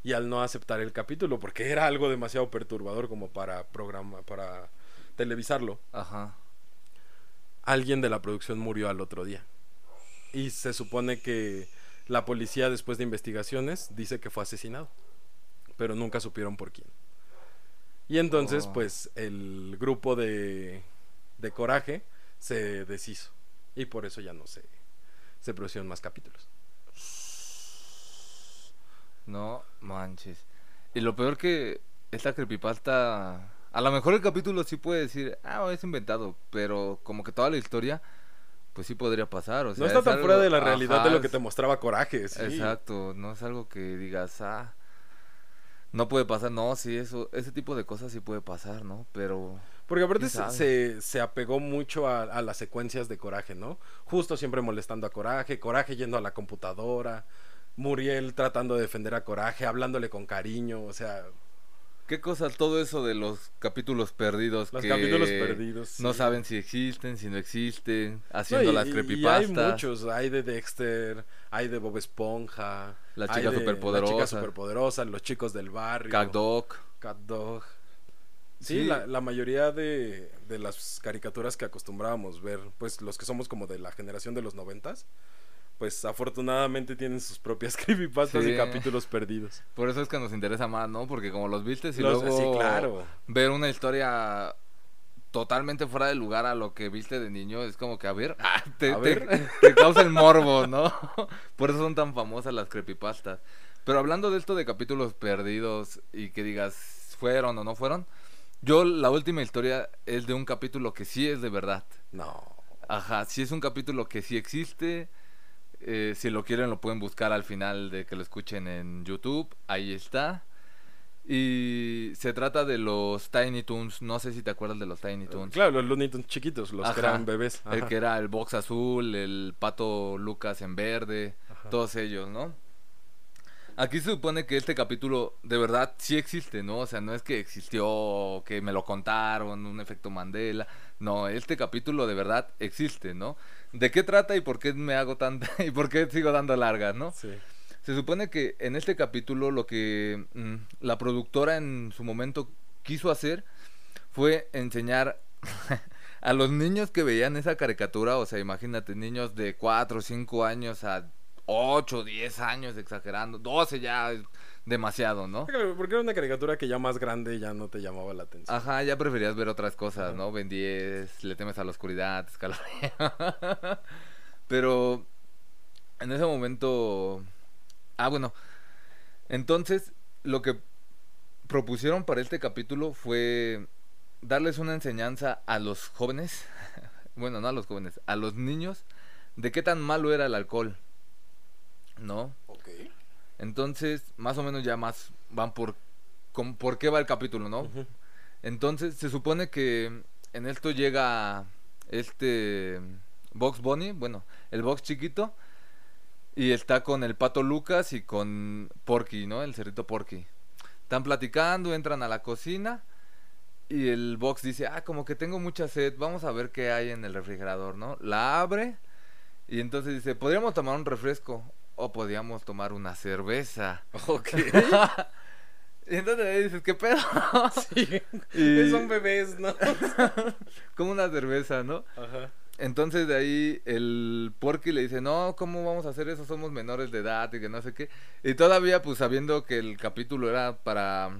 Y al no aceptar el capítulo, porque era algo demasiado perturbador como para programa, para televisarlo, Ajá. alguien de la producción murió al otro día. Y se supone que la policía, después de investigaciones, dice que fue asesinado. Pero nunca supieron por quién. Y entonces, Oh. pues, el grupo de, de Coraje se deshizo. Y por eso ya no se, se produjeron más capítulos. No manches. Y lo peor que esta creepypasta. A lo mejor el capítulo sí puede decir, ah, es inventado. Pero como que toda la historia, pues sí podría pasar. O sea, no está es tan algo- fuera de la realidad de lo que te mostraba Coraje. sí. Exacto, no es algo que digas, ah, no puede pasar, no, sí, eso, ese tipo de cosas sí puede pasar, ¿no? Pero, Porque aparte se, se apegó mucho a, a las secuencias de Coraje, ¿no? Justo siempre molestando a Coraje, Coraje yendo a la computadora, Muriel tratando de defender a Coraje, hablándole con cariño, o sea, ¿qué cosas? Todo eso de los capítulos perdidos los que capítulos perdidos. no sí. saben si existen, si no existen, No, haciendo y- las creepypastas. Y hay muchos, hay de Dexter, hay de Bob Esponja, La hay chica de superpoderosa. La chica superpoderosa, los chicos del barrio. Cat Dog. Cat Dog. Sí, Sí. La, la mayoría de, de las caricaturas que acostumbrábamos ver, pues los que somos como de la generación de los noventas, pues afortunadamente tienen sus propias creepypastas Sí. y capítulos perdidos. Por eso es que nos interesa más, ¿no? Porque como los viste y Los- luego sí, claro. ver una historia totalmente fuera de lugar a lo que viste de niño es como que a ver, ah, te, A te- ver. te causa el morbo, ¿no? Por eso son tan famosas las creepypastas. Pero hablando de esto de capítulos perdidos y que digas fueron o no fueron, yo la última historia es de un capítulo que sí es de verdad. No. Ajá, sí es un capítulo que sí existe. Eh, si lo quieren lo pueden buscar al final de que lo escuchen en YouTube. Ahí está. Y se trata de los Tiny Toons. No sé si te acuerdas de los Tiny Toons. Claro, los Looney Tunes chiquitos, los que Ajá. eran bebés. El que era el box azul, el pato Lucas en verde, Ajá. todos ellos, ¿no? Aquí se supone que este capítulo de verdad sí existe, ¿no? O sea, no es que existió, que me lo contaron, un efecto Mandela. No, este capítulo de verdad existe, ¿no? ¿De qué trata y por qué me hago tanta y por qué sigo dando largas, no? Sí. Se supone que en este capítulo lo que mm, la productora en su momento quiso hacer fue enseñar a los niños que veían esa caricatura, o sea, imagínate, niños de 4 o 5 años a 8, 10 años, exagerando, 12 ya es demasiado, ¿no? Porque era una caricatura que ya más grande ya no te llamaba la atención. Ajá, ya preferías ver otras cosas, Ajá. ¿no? Ben 10, le temes a la oscuridad, escalofrío. Pero en ese momento. Ah, bueno. Entonces, lo que propusieron para este capítulo fue darles una enseñanza a los jóvenes. Bueno, no a los jóvenes, a los niños, de qué tan malo era el alcohol. ¿No? Ok. Entonces, más o menos ya más van por, con- por qué va el capítulo, ¿no? Entonces, se supone que en esto llega este Box Bunny, bueno, el Box chiquito, y está con el pato Lucas y con Porky, ¿no? El cerrito Porky. Están platicando, entran a la cocina y el Box dice, ah, como que tengo mucha sed, vamos a ver qué hay en el refrigerador, ¿no? La abre y entonces dice, podríamos tomar un refresco o podríamos tomar una cerveza. Ok. Y entonces ahí dices, ¿qué pedo? sí. Y- Son bebés, ¿no? Como una cerveza, ¿no? Ajá. Entonces de ahí el Porky le dice, no, ¿cómo vamos a hacer eso? Somos menores de edad y que no sé qué. Y todavía pues sabiendo que el capítulo era para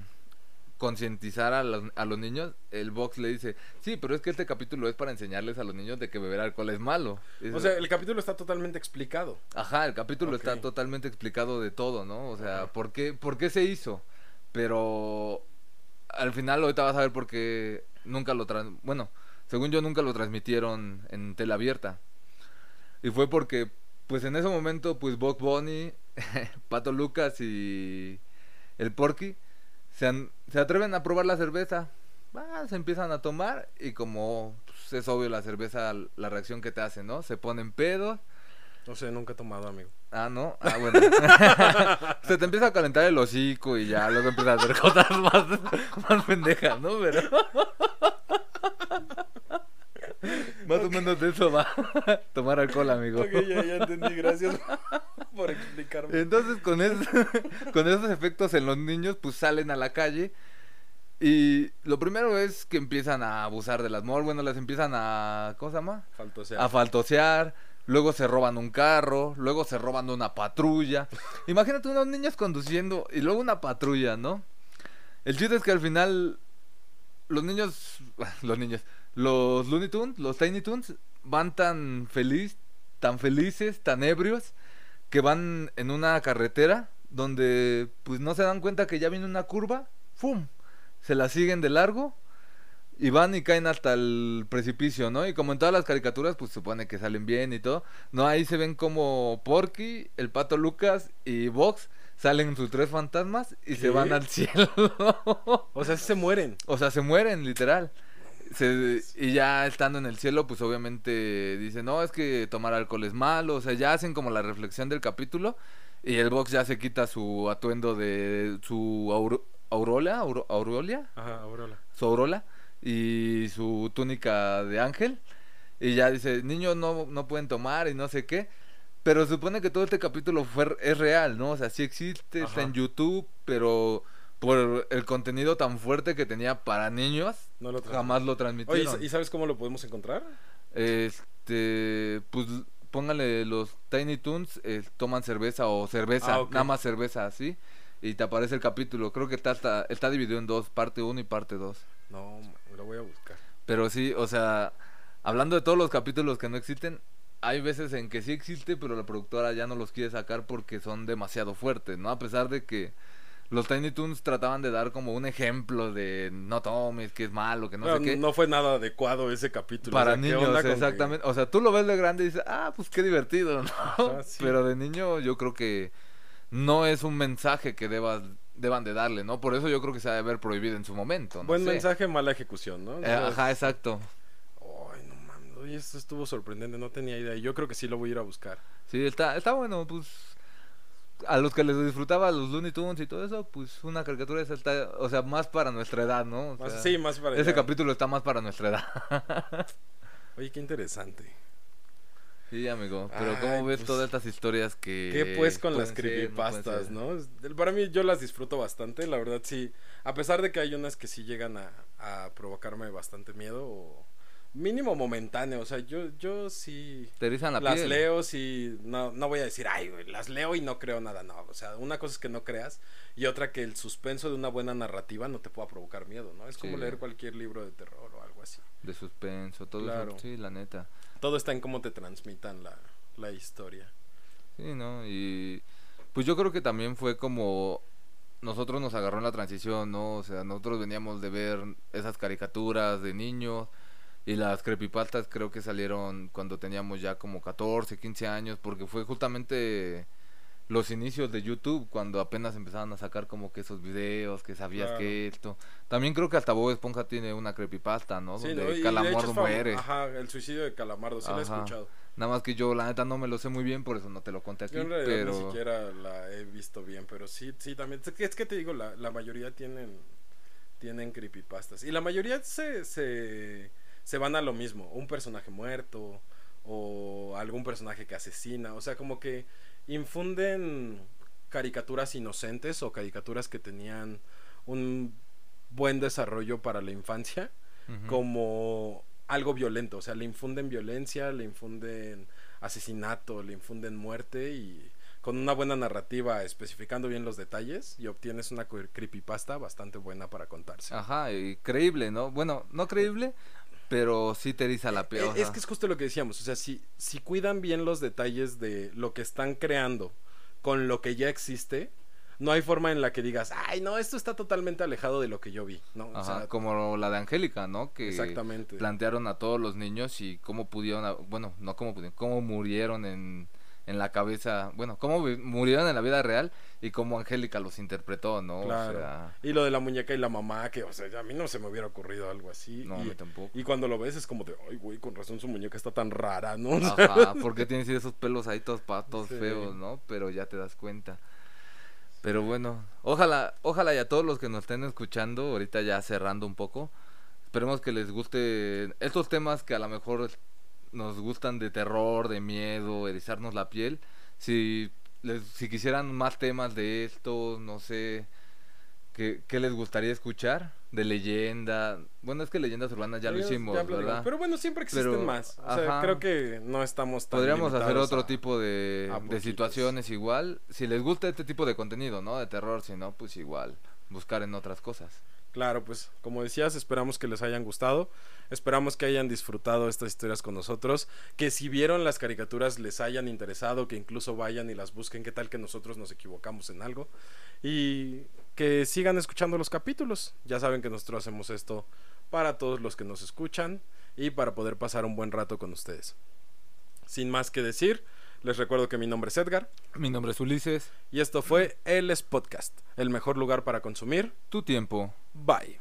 concientizar a los, a los niños, el Box le dice, sí, pero es que este capítulo es para enseñarles a los niños de que beber alcohol es malo. O sea, el capítulo está totalmente explicado. Ajá, el capítulo está totalmente explicado de todo, ¿no? O sea, Ajá. ¿por qué, ¿por qué se hizo? Pero al final ahorita vas a ver por qué nunca lo trans... Bueno, según yo nunca lo transmitieron en tela abierta. Y fue porque, pues en ese momento, pues Bob Bunny, Pato Lucas y el Porky se, an- se atreven a probar la cerveza. Ah, se empiezan a tomar y como pues, es obvio la cerveza, la reacción que te hace, ¿no? Se ponen pedos No sé, nunca he tomado, amigo. Ah, ¿no? Ah, bueno. Se te empieza a calentar el hocico y ya luego empiezas a hacer cosas más, más pendejas, ¿no? Pero... Más o menos de eso va. Tomar alcohol, amigo. Ok, ya, ya entendí, gracias por explicarme. Entonces, con, es- con esos efectos en los niños, pues salen a la calle. Y lo primero es que empiezan a abusar de las morras. Bueno, las empiezan a. ¿Cómo se llama? Faltó sea. a faltosear, luego se roban un carro, luego se roban una patrulla. Imagínate unos niños conduciendo y luego una patrulla, ¿no? El chiste es que al final los niños, los niños, los Looney Tunes, los Tiny Tunes van tan feliz, tan felices, tan ebrios que van en una carretera donde pues no se dan cuenta que ya viene una curva, ¡fum! Se la siguen de largo y van y caen hasta el precipicio, ¿no? Y como en todas las caricaturas, pues supone que salen bien y todo. No, ahí se ven como Porky, el pato Lucas y Vox salen sus tres fantasmas y se van al cielo. O sea, se mueren. o sea, se mueren, literal. Se- y ya estando en el cielo, pues obviamente dicen, no, es que tomar alcohol es malo. O sea, ya hacen como la reflexión del capítulo. Y el Vox ya se quita su atuendo de su auro- aurola, auro- aureolia Ajá, Aurora. su aurola y su túnica de ángel. Y ya dice, niños no, no pueden tomar y no sé qué. Pero supone que todo este capítulo fue, es real, ¿no? O sea, sí existe, está en YouTube, pero por el contenido tan fuerte que tenía para niños, No lo transmito. jamás lo Oye, transmitieron. ¿y sabes cómo lo podemos encontrar? Este, pues póngale los Tiny Toons, eh, toman cerveza o cerveza, Ah, nada más cerveza así. Y te aparece el capítulo. Creo que está, hasta- está dividido en dos, parte 1 y parte 2. No, lo voy a buscar. Pero sí, o sea, hablando de todos los capítulos que no existen, hay veces en que sí existe, pero la productora ya no los quiere sacar porque son demasiado fuertes, ¿no? A pesar de que los Tiny Toons trataban de dar como un ejemplo de no tomes, que es malo, que no Bueno, sé qué. no fue nada adecuado ese capítulo. para o sea, ¿qué niños, que- exactamente. O sea, tú lo ves de grande y dices, ah, pues qué divertido, ¿no? Ajá, sí. Pero de niño yo creo que no es un mensaje que debas, deban de darle, ¿no? Por eso yo creo que se ha de haber prohibido en su momento. no Buen sé. mensaje, mala ejecución, ¿no? Eh, ajá, exacto. Ay, no mames. Oye, esto estuvo sorprendente, no tenía idea. Yo creo que sí lo voy a ir a buscar. Sí, está, está bueno, pues a los que les disfrutaba los Looney Tunes y todo eso, pues una caricatura esa está, o sea, más para nuestra edad, ¿no? O Más- sea, sí, más para Ese allá. capítulo está más para nuestra edad. Oye, qué interesante. sí, amigo, pero Ay, ¿cómo ves pues, todas estas historias que ¿Qué pues con las ser, no creepypastas, no? Para mí yo las disfruto bastante, la verdad sí. A pesar de que hay unas que sí llegan a, a provocarme bastante miedo o mínimo momentáneo, o sea, yo yo sí Te erizan la las piel. leo sí no no voy a decir, "Ay, güey, las leo y no creo nada", no, o sea, una cosa es que no creas y otra que el suspenso de una buena narrativa no te pueda provocar miedo, ¿no? Es como leer cualquier libro de terror o algo así. De suspenso, todo Claro. eso. Sí, la neta. Todo está en cómo te transmitan la la historia. Sí, ¿no? Y pues yo creo que también fue como nosotros nos agarró en la transición, ¿no? O sea, nosotros veníamos de ver esas caricaturas de niños y las creepypastas creo que salieron cuando teníamos ya como 14, 15 años, porque fue justamente los inicios de YouTube cuando apenas empezaban a sacar como que esos videos, que sabías Claro. que esto. También creo que hasta Bob Esponja tiene una creepypasta, ¿no? Sí, Donde ¿no? Calamardo muere. Ajá, el suicidio de Calamardo, sí lo he escuchado. Nada más que yo la neta no me lo sé muy bien, por eso no te lo conté aquí, Yo en realidad pero ni siquiera la he visto bien, pero sí, sí también. Es que, es que te digo, la, la mayoría tienen, tienen creepypastas. Y la mayoría se, se, se van a lo mismo. Un personaje muerto o algún personaje que asesina. O sea, como que infunden caricaturas inocentes o caricaturas que tenían un buen desarrollo para la infancia como algo violento, o sea, le infunden violencia, le infunden asesinato, le infunden muerte y con una buena narrativa especificando bien los detalles y obtienes una cre- creepypasta bastante buena para contarse. Ajá, y creíble, ¿no? Bueno, no creíble, pero sí te eriza la piel. Eh, o Es que es justo lo que decíamos, o sea, si, si cuidan bien los detalles de lo que están creando con lo que ya existe, no hay forma en la que digas, ay, no, esto está totalmente alejado de lo que yo vi, ¿no? O Ajá, sea, como la de Angélica, ¿no? Que exactamente. plantearon a todos los niños y cómo pudieron, bueno, no cómo pudieron, cómo murieron en, en la cabeza, bueno, cómo murieron en la vida real y cómo Angélica los interpretó, ¿no? O Claro. sea, Y lo de la muñeca y la mamá, que, o sea, a mí no se me hubiera ocurrido algo así. no, a y, mí tampoco. y cuando lo ves es como de, ay, güey, con razón su muñeca está tan rara, ¿no? O Ajá, porque tienes esos pelos ahí todos patos Sí. feos, ¿no? Pero ya te das cuenta. Pero bueno, ojalá, ojalá y a todos los que nos estén escuchando, ahorita ya cerrando un poco, esperemos que les guste estos temas que a lo mejor nos gustan de terror, de miedo, erizarnos la piel. Si les, si quisieran más temas de estos, no sé, ¿qué, qué les gustaría escuchar? De leyenda. Bueno, es que leyendas urbanas ya lo hicimos, ya. ¿verdad? Pero bueno, siempre existen Pero, más. O sea, creo que no estamos tan Podríamos hacer otro a- tipo de, de situaciones igual. Si les gusta este tipo de contenido, ¿no? De terror, si no, pues igual. Buscar en otras cosas. Claro, pues como decías, esperamos que les hayan gustado, esperamos que hayan disfrutado estas historias con nosotros, que si vieron las caricaturas les hayan interesado, que incluso vayan y las busquen, qué tal que nosotros nos equivocamos en algo y que sigan escuchando los capítulos. Ya saben que nosotros hacemos esto para todos los que nos escuchan y para poder pasar un buen rato con ustedes. Sin más que decir, les recuerdo que mi nombre es Edgar. Mi nombre es Ulises. Y esto fue El Es Podcast, el mejor lugar para consumir tu tiempo. Bye.